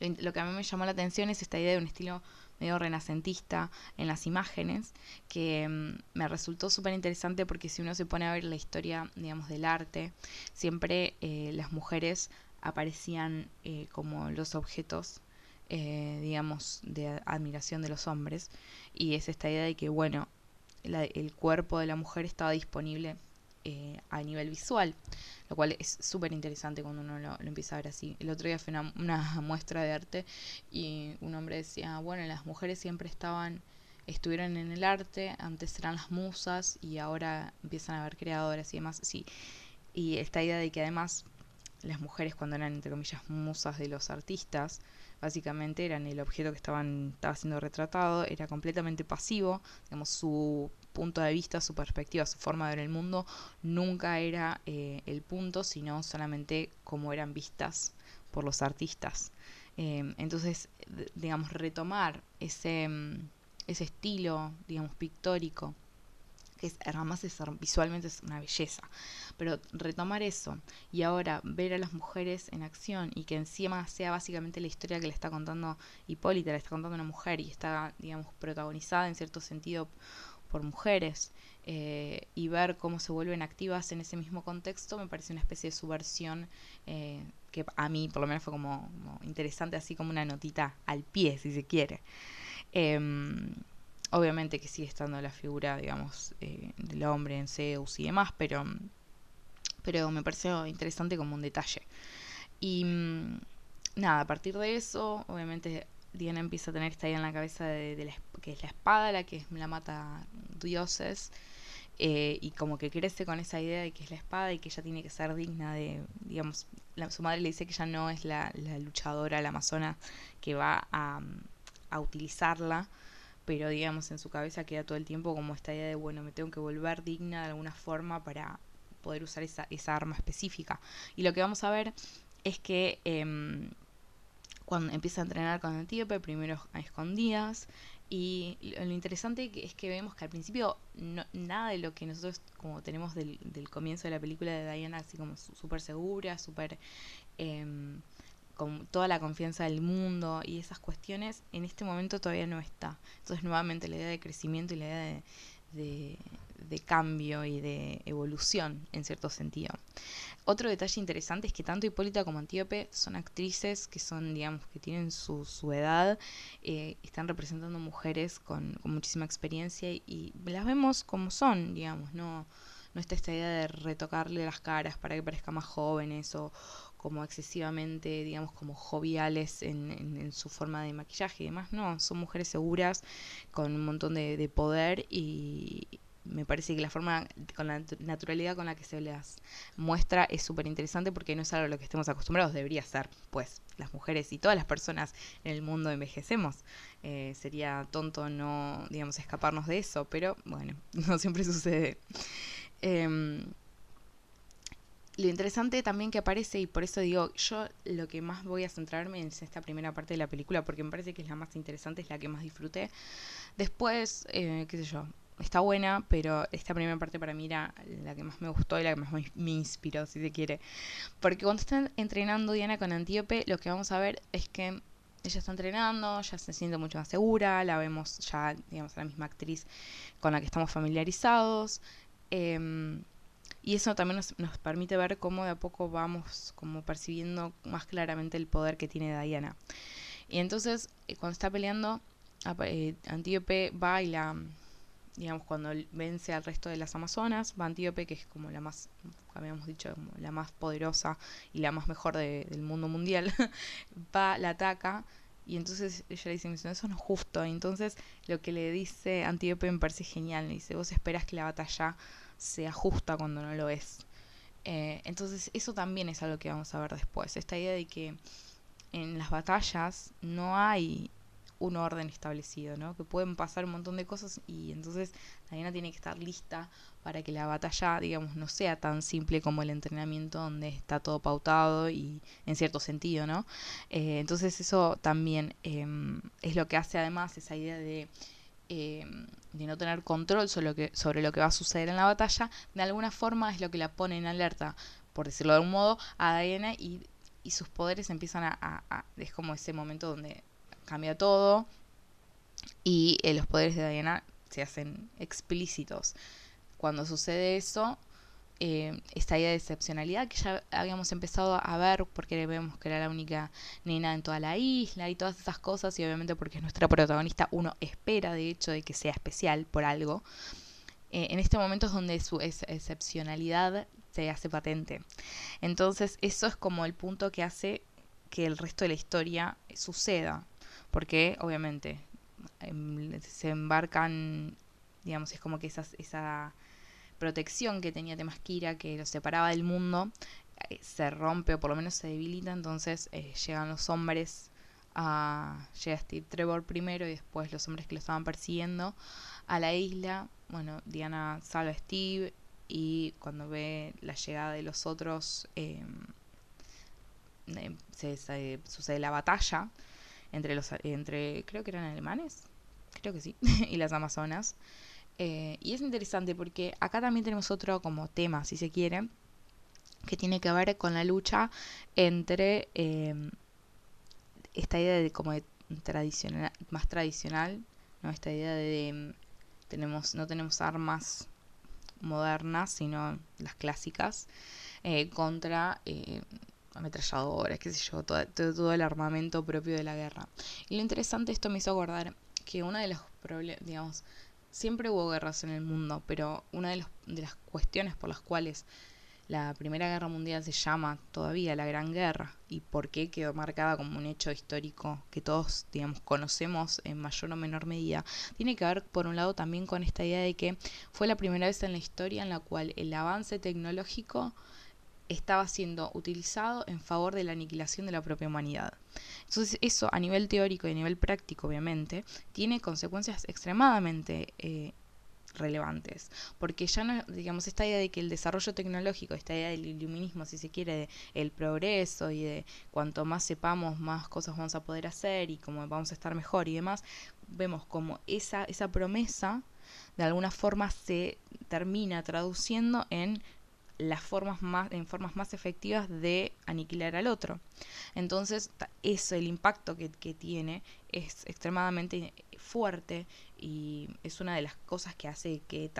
lo que a mí me llamó la atención es esta idea de un estilo medio renacentista en las imágenes, que mm, me resultó súper interesante porque si uno se pone a ver la historia, digamos, del arte, siempre eh, las mujeres aparecían eh, como los objetos, eh, digamos, de admiración de los hombres, y es esta idea de que, bueno, el cuerpo de la mujer estaba disponible eh, a nivel visual, lo cual es súper interesante cuando uno lo, empieza a ver así. El otro día fue una, una, muestra de arte y un hombre decía, bueno, las mujeres siempre estaban, estuvieron en el arte, antes eran las musas y ahora empiezan a haber creadoras y demás, sí. Y esta idea de que además las mujeres cuando eran, entre comillas, musas de los artistas, básicamente eran el objeto que estaban, estaba siendo retratado, era completamente pasivo, digamos, su punto de vista, su perspectiva, su forma de ver el mundo, nunca era eh, el punto, sino solamente cómo eran vistas por los artistas. Em, entonces, digamos, retomar ese, mm, ese estilo, digamos, pictórico, que es, además es, visualmente es una belleza, pero retomar eso y ahora ver a las mujeres en acción y que encima sea básicamente la historia que le está contando Hipólita, le está contando una mujer y está, digamos, protagonizada en cierto sentido por mujeres eh, y ver cómo se vuelven activas en ese mismo contexto me parece una especie de subversión eh, que a mí por lo menos fue como, interesante, así como una notita al pie, si se quiere. Em, obviamente que sigue estando la figura, digamos, eh, del hombre en Zeus y demás, pero, pero me pareció interesante como un detalle. Y mm, nada, a partir de eso, obviamente Diana empieza a tener esta idea en la cabeza de, que es la espada la que la mata dioses. Eh, y como que crece con esa idea de que es la espada y que ella tiene que ser digna de, digamos, su madre le dice que ella no es la, luchadora, la amazona que va a, utilizarla, pero digamos en su cabeza queda todo el tiempo como esta idea de, bueno, me tengo que volver digna de alguna forma para poder usar esa, esa arma específica. Y lo que vamos a ver es que eh, cuando empieza a entrenar con Antíope, primero a escondidas, y lo interesante es que vemos que al principio nada de lo que nosotros como tenemos del, comienzo de la película de Diana, así como súper segura, súper em, con toda la confianza del mundo y esas cuestiones, en este momento todavía no está. Entonces nuevamente la idea de crecimiento y la idea de de cambio y de evolución en cierto sentido. Otro detalle interesante es que tanto Hipólita como Antíope son actrices que son, digamos, que tienen su, edad, eh, están representando mujeres con, con, muchísima experiencia y las vemos como son, digamos, no, no está esta idea de retocarle las caras para que parezcan más jóvenes o como excesivamente, digamos, como joviales en, su forma de maquillaje y demás, no, son mujeres seguras con un montón de, de poder y, me parece que la forma, con la naturalidad con la que se las muestra es súper interesante porque no es algo a lo que estemos acostumbrados, debería ser, pues las mujeres y todas las personas en el mundo envejecemos. Eh, sería tonto no, digamos, escaparnos de eso, pero bueno, no siempre sucede. Em, lo interesante también que aparece, y por eso digo, yo lo que más voy a centrarme es esta primera parte de la película, porque me parece que es la más interesante, es la que más disfruté. Después, eh, qué sé yo, está buena, pero esta primera parte para mí era la que más me gustó y la que más me inspiró, si se quiere. Porque cuando están entrenando Diana con Antíope, lo que vamos a ver es que ella está entrenando, ya se siente mucho más segura, la vemos ya, digamos, a la misma actriz con la que estamos familiarizados. Em, y eso también nos, nos, permite ver cómo de a poco vamos como percibiendo más claramente el poder que tiene Diana. Y entonces, eh, cuando está peleando, eh, Antíope va y la digamos, cuando vence al resto de las Amazonas, va Antíope, que es como la más, habíamos dicho, la más poderosa y la más mejor del mundo mundial, va, la ataca, y entonces ella le dice, eso no es justo. Y entonces lo que le dice Antíope me parece genial, le dice, vos esperas que la batalla sea justa cuando no lo es. Eh, entonces eso también es algo que vamos a ver después, esta idea de que en las batallas no hay un orden establecido, ¿no? Que pueden pasar un montón de cosas y entonces Diana tiene que estar lista para que la batalla, digamos, no sea tan simple como el entrenamiento donde está todo pautado y en cierto sentido, ¿no? Eh, entonces eso también em, es lo que hace además esa idea de em, de no tener control sobre lo, que, sobre lo que va a suceder en la batalla, de alguna forma es lo que la pone en alerta, por decirlo de algún modo, a Diana y, sus poderes empiezan a, a, Es como ese momento donde cambia todo y eh, los poderes de Diana se hacen explícitos. Cuando sucede eso, eh, esta idea de excepcionalidad que ya habíamos empezado a ver porque vemos que era la única nena en toda la isla y todas esas cosas y obviamente porque es nuestra protagonista uno espera de hecho de que sea especial por algo. Eh, en este momento es donde su excepcionalidad se hace patente. Entonces eso es como el punto que hace que el resto de la historia suceda porque obviamente em, se embarcan, digamos, es como que esa, esa protección que tenía Temasquira, que lo separaba del mundo, eh, se rompe o por lo menos se debilita, entonces eh, llegan los hombres a, llega Steve Trevor primero y después los hombres que lo estaban persiguiendo a la isla, bueno, Diana salva a Steve y cuando ve la llegada de los otros em, se, sucede la batalla entre los entre creo que eran alemanes creo que sí y las amazonas eh, y es interesante porque acá también tenemos otro como tema si se quiere que tiene que ver con la lucha entre em, esta idea de como de tradicional más tradicional no esta idea de, tenemos, no tenemos armas modernas, sino las clásicas, eh, contra eh, ametralladoras, qué sé yo, todo, todo, el armamento propio de la guerra. Y lo interesante, esto me hizo acordar que una de los problemas, digamos, siempre hubo guerras en el mundo, pero una de, los, de las cuestiones por las cuales la Primera Guerra Mundial se llama todavía la Gran Guerra y por qué quedó marcada como un hecho histórico que todos, digamos, conocemos en mayor o menor medida, tiene que ver, por un lado, también con esta idea de que fue la primera vez en la historia en la cual el avance tecnológico estaba siendo utilizado en favor de la aniquilación de la propia humanidad. Entonces eso a nivel teórico y a nivel práctico, obviamente, tiene consecuencias extremadamente eh, relevantes, porque ya no, digamos, esta idea de que el desarrollo tecnológico, esta idea del iluminismo, si se quiere, de el progreso y de cuanto más sepamos, más cosas vamos a poder hacer y como vamos a estar mejor y demás, vemos como esa, esa promesa de alguna forma se termina traduciendo en las formas más, en formas más efectivas de aniquilar al otro. Entonces, eso, el impacto que, que tiene es extremadamente fuerte y es una de las cosas que hace que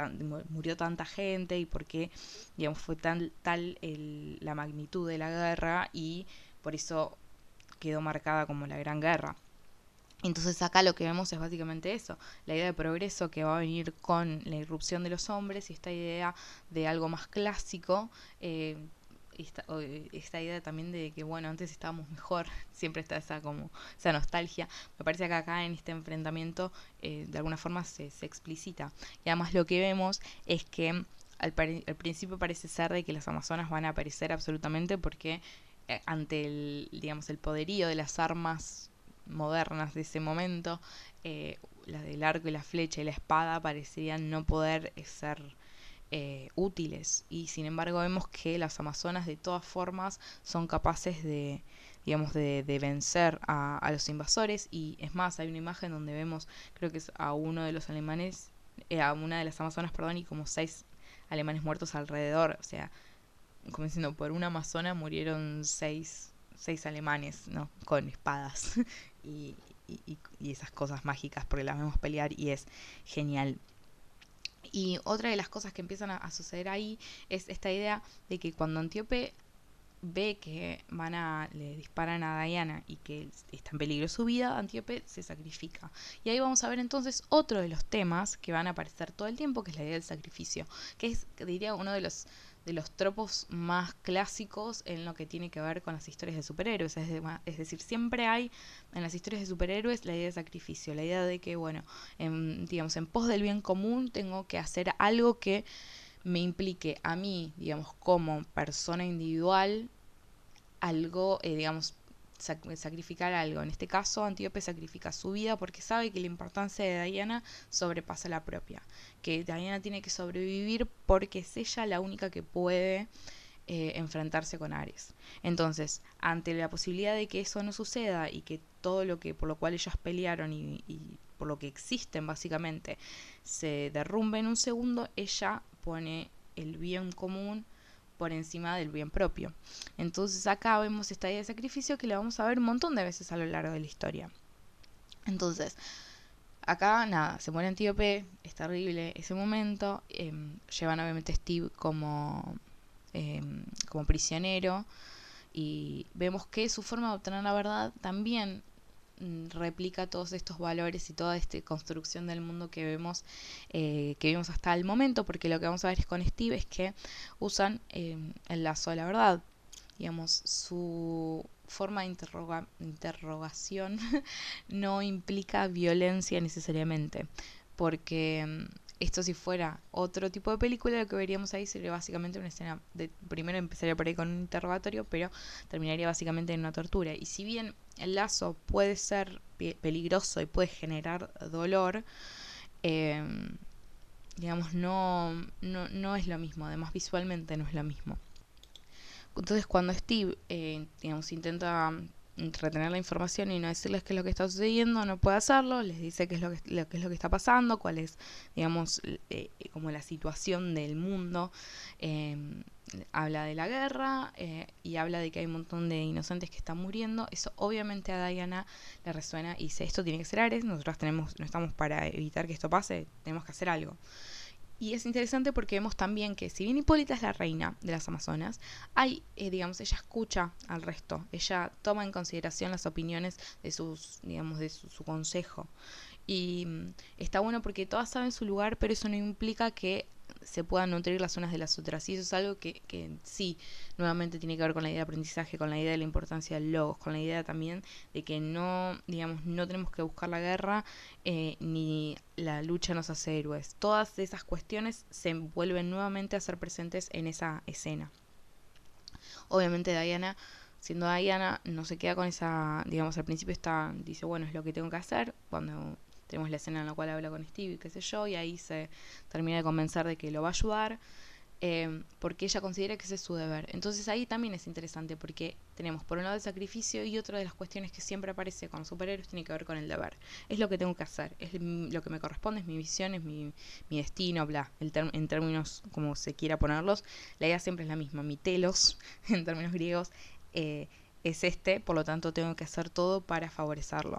murió tanta gente y por qué digamos, fue tan, tal el, la magnitud de la guerra y por eso quedó marcada como la Gran Guerra. Entonces acá lo que vemos es básicamente eso, la idea de progreso que va a venir con la irrupción de los hombres y esta idea de algo más clásico, eh, esta, esta, idea también de que bueno antes estábamos mejor siempre está esa como esa nostalgia. Me parece que acá en este enfrentamiento eh, de alguna forma se, se, explicita. Y además lo que vemos es que al, al, principio parece ser de que las amazonas van a aparecer absolutamente porque eh, ante el digamos el poderío de las armas modernas de ese momento eh, las del arco y la flecha y la espada parecerían no poder ser eh, útiles. Y sin embargo vemos que las amazonas de todas formas son capaces de digamos de, vencer a, los invasores. Y es más hay una imagen donde vemos creo que es a uno de los alemanes eh, a una de las amazonas perdón y como seis alemanes muertos alrededor. O sea como por una amazona murieron seis seis alemanes no con espadas y, y, y esas cosas mágicas porque las vemos pelear y es genial y otra de las cosas que empiezan a, suceder ahí es esta idea de que cuando Antíope ve que van a le disparan a Diana y que está en peligro su vida, Antíope se sacrifica. Y ahí vamos a ver entonces otro de los temas que van a aparecer todo el tiempo, que es la idea del sacrificio, que es diría uno de los de los tropos más clásicos en lo que tiene que ver con las historias de superhéroes. Es, decir, siempre hay en las historias de superhéroes la idea de sacrificio, la idea de que, bueno, en, digamos, en pos del bien común tengo que hacer algo que me implique a mí, digamos, como persona individual, algo, eh, digamos, sacrificar algo. En este caso, Antíope sacrifica su vida porque sabe que la importancia de Diana sobrepasa la propia. Que Diana tiene que sobrevivir porque es ella la única que puede eh, enfrentarse con Ares. Entonces, ante la posibilidad de que eso no suceda y que todo lo que por lo cual ellas pelearon y, y por lo que existen básicamente se derrumbe en un segundo, ella pone el bien común por encima del bien propio. Entonces acá vemos esta idea de sacrificio que la vamos a ver un montón de veces a lo largo de la historia. Entonces, acá nada, se muere Antíope, es terrible ese momento, em, llevan obviamente a Steve como, em, como prisionero y vemos que su forma de obtener la verdad también replica todos estos valores y toda esta construcción del mundo que vemos eh, que vimos hasta el momento porque lo que vamos a ver es con Steve es que usan eh, el lazo de la verdad. Digamos su forma de interrogación no implica violencia necesariamente porque mm, esto si fuera otro tipo de película, lo que veríamos ahí sería básicamente una escena de primero empezaría por ahí con un interrogatorio, pero terminaría básicamente en una tortura. Y si bien el lazo puede ser peligroso y puede generar dolor, em, digamos, no, no, no, es lo mismo, además visualmente no es lo mismo. Entonces cuando Steve, eh, digamos, intenta retener la información y no decirles qué es lo que está sucediendo, no puede hacerlo, les dice qué es lo que, es, lo que está pasando, cuál es, digamos, eh, como la situación del mundo. Em, habla de la guerra eh, y habla de que hay un montón de inocentes que están muriendo. Eso obviamente a Diana le resuena y dice, esto tiene que ser Ares, nosotros tenemos, no estamos para evitar que esto pase, tenemos que hacer algo. Y es interesante porque vemos también que si bien Hipólita es la reina de las Amazonas, hay, eh, digamos, ella escucha al resto, ella toma en consideración las opiniones de sus, digamos, de su consejo. Y mm, está bueno porque todas saben su lugar, pero eso no implica que se puedan nutrir las unas de las otras. Y eso es algo que, que sí, nuevamente tiene que ver con la idea de aprendizaje, con la idea de la importancia del logos, con la idea también de que no, digamos, no tenemos que buscar la guerra eh, ni la lucha nos hace héroes. Todas esas cuestiones se vuelven nuevamente a ser presentes en esa escena. Obviamente Diana siendo Diana no se queda con esa, digamos, al principio está, dice, bueno, es lo que tengo que hacer, cuando tenemos la escena en la cual habla con Steve, qué sé yo, y ahí se termina de convencer de que lo va a ayudar, eh, porque ella considera que ese es su deber. Entonces ahí también es interesante, porque tenemos por un lado el sacrificio y otra de las cuestiones que siempre aparece con superhéroes tiene que ver con el deber. Es lo que tengo que hacer, es lo que me corresponde, es mi visión, es mi, mi destino, bla, en términos como se quiera ponerlos. La idea siempre es la misma, mi telos, en términos griegos, eh, es este, por lo tanto tengo que hacer todo para favorecerlo.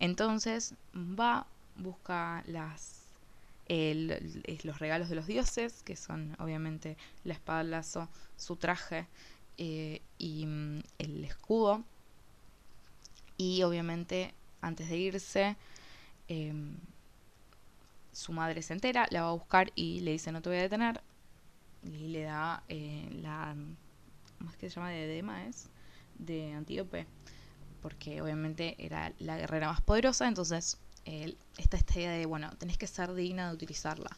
Entonces va, busca las, los regalos de los dioses, que son obviamente la espada, el lazo, su traje eh, y mm, el escudo. Y obviamente antes de irse, em, su madre se entera, la va a buscar y le dice no te voy a detener. Y le da eh, la... ¿Cómo es que se llama? De edema, ¿es? De Antíope, porque obviamente era la guerrera más poderosa, entonces está esta idea de, bueno, tenés que ser digna de utilizarla.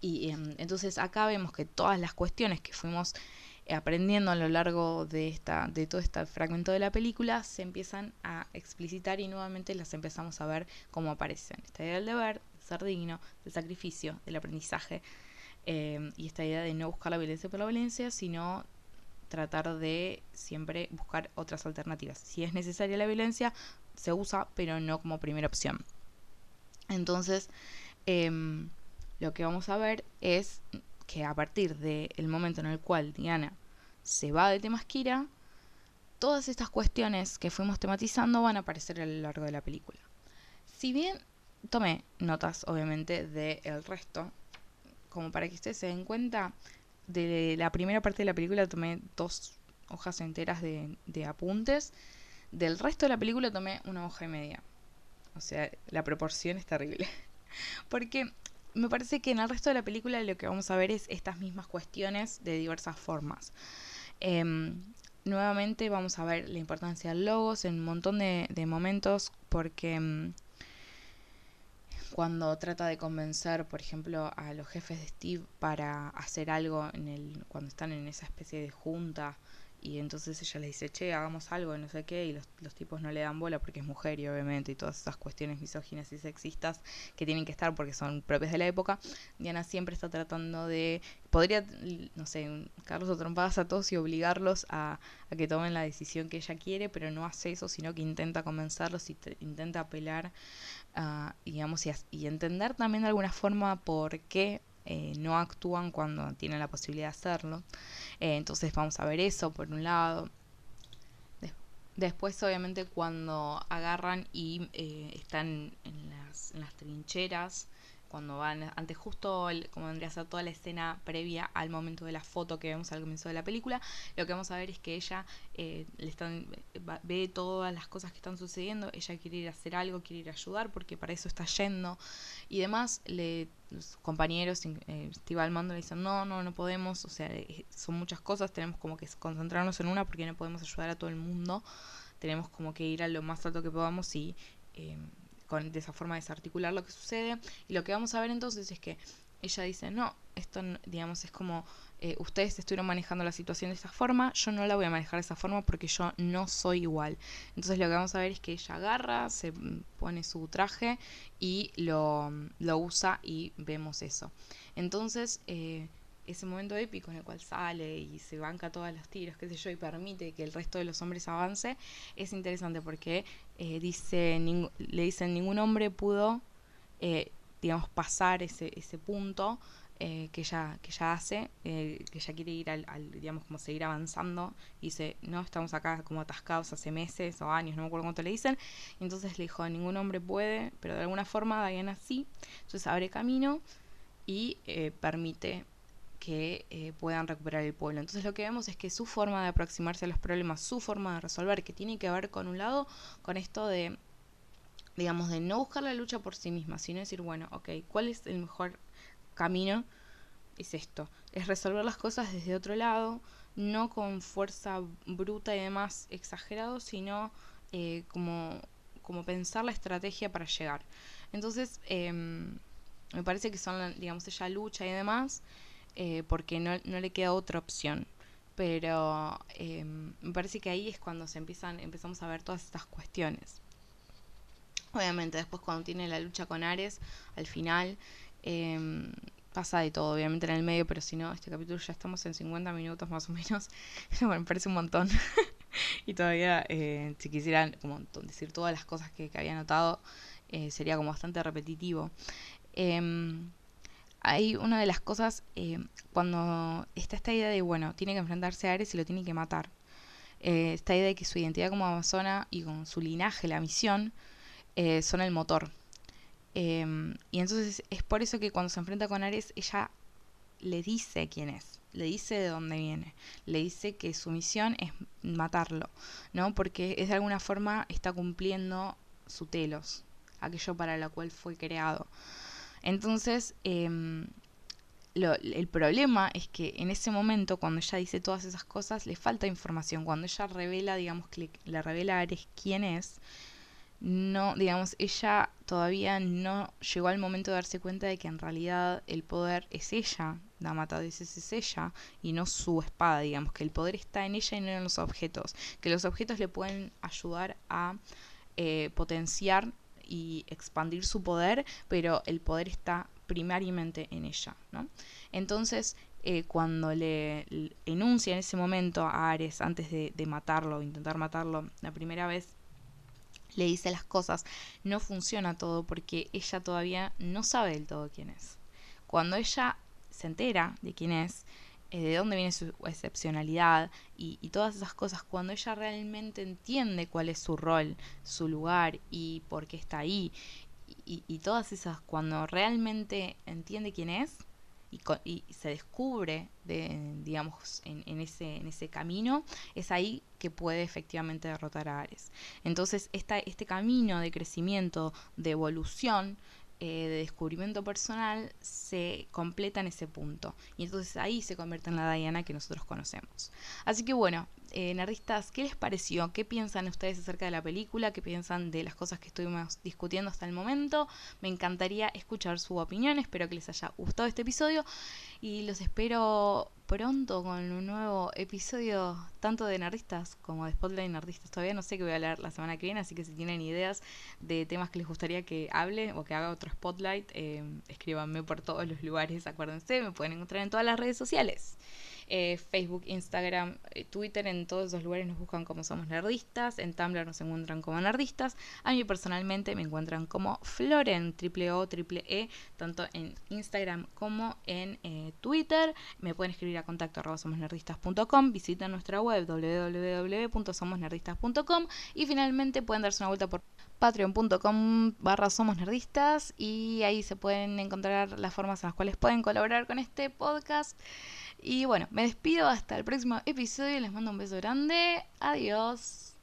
Y em, entonces acá vemos que todas las cuestiones que fuimos aprendiendo a lo largo de, esta, de todo este fragmento de la película se empiezan a explicitar y nuevamente las empezamos a ver como aparecen. Esta idea del deber, de ser digno, del sacrificio, del aprendizaje em, y esta idea de no buscar la violencia por la violencia, sino tratar de siempre buscar otras alternativas. Si es necesaria la violencia, se usa, pero no como primera opción. Entonces, em, lo que vamos a ver es que a partir del momento en el cual Diana se va de Temasquira, todas estas cuestiones que fuimos tematizando van a aparecer a lo largo de la película. Si bien tomé notas, obviamente, del resto, como para que ustedes se den cuenta, de la primera parte de la película tomé dos hojas enteras de, apuntes. Del resto de la película tomé una hoja y media. O sea, la proporción es terrible. Porque me parece que en el resto de la película lo que vamos a ver es estas mismas cuestiones de diversas formas. Em, nuevamente vamos a ver la importancia del logos en un montón de, de momentos porque em, cuando trata de convencer, por ejemplo, a los jefes de Steve para hacer algo en el, cuando están en esa especie de junta y entonces ella le dice, che, hagamos algo, no sé qué, y los, los, tipos no le dan bola porque es mujer y obviamente, y todas esas cuestiones misóginas y sexistas que tienen que estar porque son propias de la época, Diana siempre está tratando de, podría, no sé, Carlos o trompadas a todos y obligarlos a, a, que tomen la decisión que ella quiere, pero no hace eso, sino que intenta convencerlos y intenta apelar, uh, digamos, y, y entender también de alguna forma por qué eh, no actúan cuando tienen la posibilidad de hacerlo. Eh, entonces vamos a ver eso por un lado. Después, obviamente, cuando agarran y eh, están en las, en las trincheras, cuando van, antes justo, como vendría a ser toda la escena previa al momento de la foto que vemos al comienzo de la película, lo que vamos a ver es que ella eh, le están, ve todas las cosas que están sucediendo, ella quiere ir a hacer algo, quiere ir a ayudar porque para eso está yendo. Y demás, le, los compañeros, eh, Steve al mando le dicen, no, no, no podemos, o sea, eh, son muchas cosas, tenemos como que concentrarnos en una porque no podemos ayudar a todo el mundo, tenemos como que ir a lo más alto que podamos y... Eh, con, de esa forma desarticular lo que sucede. Y lo que vamos a ver entonces es que ella dice, no, esto digamos es como eh, ustedes estuvieron manejando la situación de esta forma, yo no la voy a manejar de esa forma porque yo no soy igual. Entonces lo que vamos a ver es que ella agarra, se pone su traje y lo, lo usa y vemos eso. Entonces eh, ese momento épico en el cual sale y se banca todas las tiras, qué sé yo, y permite que el resto de los hombres avance, es interesante porque eh, dice, le dicen ningún hombre pudo, eh, digamos, pasar ese, ese punto eh, que, ella, que ella hace, eh, que ella quiere ir al, digamos, como seguir avanzando. Dice, no, estamos acá como atascados hace meses o años, no me acuerdo cuánto le dicen. Y entonces le dijo, ningún hombre puede, pero de alguna forma Diana sí. Entonces abre camino y permite que puedan recuperar el pueblo. Entonces lo que vemos es que su forma de aproximarse a los problemas, su forma de resolver, que tiene que ver con un lado, con esto de digamos, de no buscar la lucha por sí misma, sino decir, bueno, ok, ¿cuál es el mejor camino es esto, es resolver las cosas desde otro lado, no con fuerza bruta y demás exagerado, sino eh, como, como pensar la estrategia para llegar. Entonces, em, me parece que son, digamos, ella lucha y demás, eh, porque no, no, le queda otra opción. Pero em, me parece que ahí es cuando se empiezan, empezamos a ver todas estas cuestiones. Obviamente, después cuando tiene la lucha con Ares, al final, Em, pasa de todo, obviamente, en el medio, pero si no, este capítulo ya estamos en 50 minutos más o menos. bueno, me parece un montón. y todavía, eh, si quisieran como decir todas las cosas que, había notado, eh, sería como bastante repetitivo. Hay una de las cosas, eh, cuando está esta idea de, bueno, tiene que enfrentarse a Ares y lo tiene que matar. esta idea de que su identidad como amazona y con su linaje, la misión, son el motor Em, y entonces es por eso que cuando se enfrenta con Ares, ella le dice quién es, le dice de dónde viene, le dice que su misión es matarlo, ¿no? Porque es de alguna forma está cumpliendo su telos, aquello para lo cual fue creado. Entonces, em, el problema es que en ese momento, cuando ella dice todas esas cosas, le falta información. Cuando ella revela, digamos que le, revela a Ares quién es, no, digamos, ella todavía no llegó al momento de darse cuenta de que en realidad el poder es ella, la mata de es ella y no su espada, digamos, que el poder está en ella y no en los objetos, que los objetos le pueden ayudar a eh, potenciar y expandir su poder, pero el poder está primariamente en ella, ¿no? Entonces, eh, cuando le, enuncia en ese momento a Ares antes de, de matarlo, intentar matarlo la primera vez, le dice las cosas, no funciona todo porque ella todavía no sabe del todo quién es. Cuando ella se entera de quién es, eh, de dónde viene su excepcionalidad y, todas esas cosas, cuando ella realmente entiende cuál es su rol, su lugar y por qué está ahí, y, y todas esas, cuando realmente entiende quién es, y, se descubre, de, digamos, en, ese, en ese camino, es ahí que puede efectivamente derrotar a Ares. Entonces, esta, este camino de crecimiento, de evolución, eh, de descubrimiento personal, se completa en ese punto. Y entonces ahí se convierte en la Diana que nosotros conocemos. Así que bueno, eh, nerdistas, ¿qué les pareció? ¿Qué piensan ustedes acerca de la película? ¿Qué piensan de las cosas que estuvimos discutiendo hasta el momento? Me encantaría escuchar su opinión, espero que les haya gustado este episodio y los espero pronto con un nuevo episodio tanto de nerdistas como de Spotlight Nerdistas. Todavía no sé qué voy a leer la semana que viene, así que si tienen ideas de temas que les gustaría que hable o que haga otro Spotlight, eh, escríbanme por todos los lugares, acuérdense, me pueden encontrar en todas las redes sociales. Eh, Facebook, Instagram, eh, Twitter, en todos esos lugares nos buscan como Somos Nerdistas, en Tumblr nos encuentran como Nerdistas, a mí personalmente me encuentran como Floren, triple O, triple E, tanto en Instagram como en eh, Twitter, me pueden escribir a contacto arroba visiten nuestra web www.somosnerdistas.com y finalmente pueden darse una vuelta por patreon.com barra somos nerdistas y ahí se pueden encontrar las formas en las cuales pueden colaborar con este podcast. Y bueno, me despido hasta el próximo episodio. Les mando un beso grande. Adiós.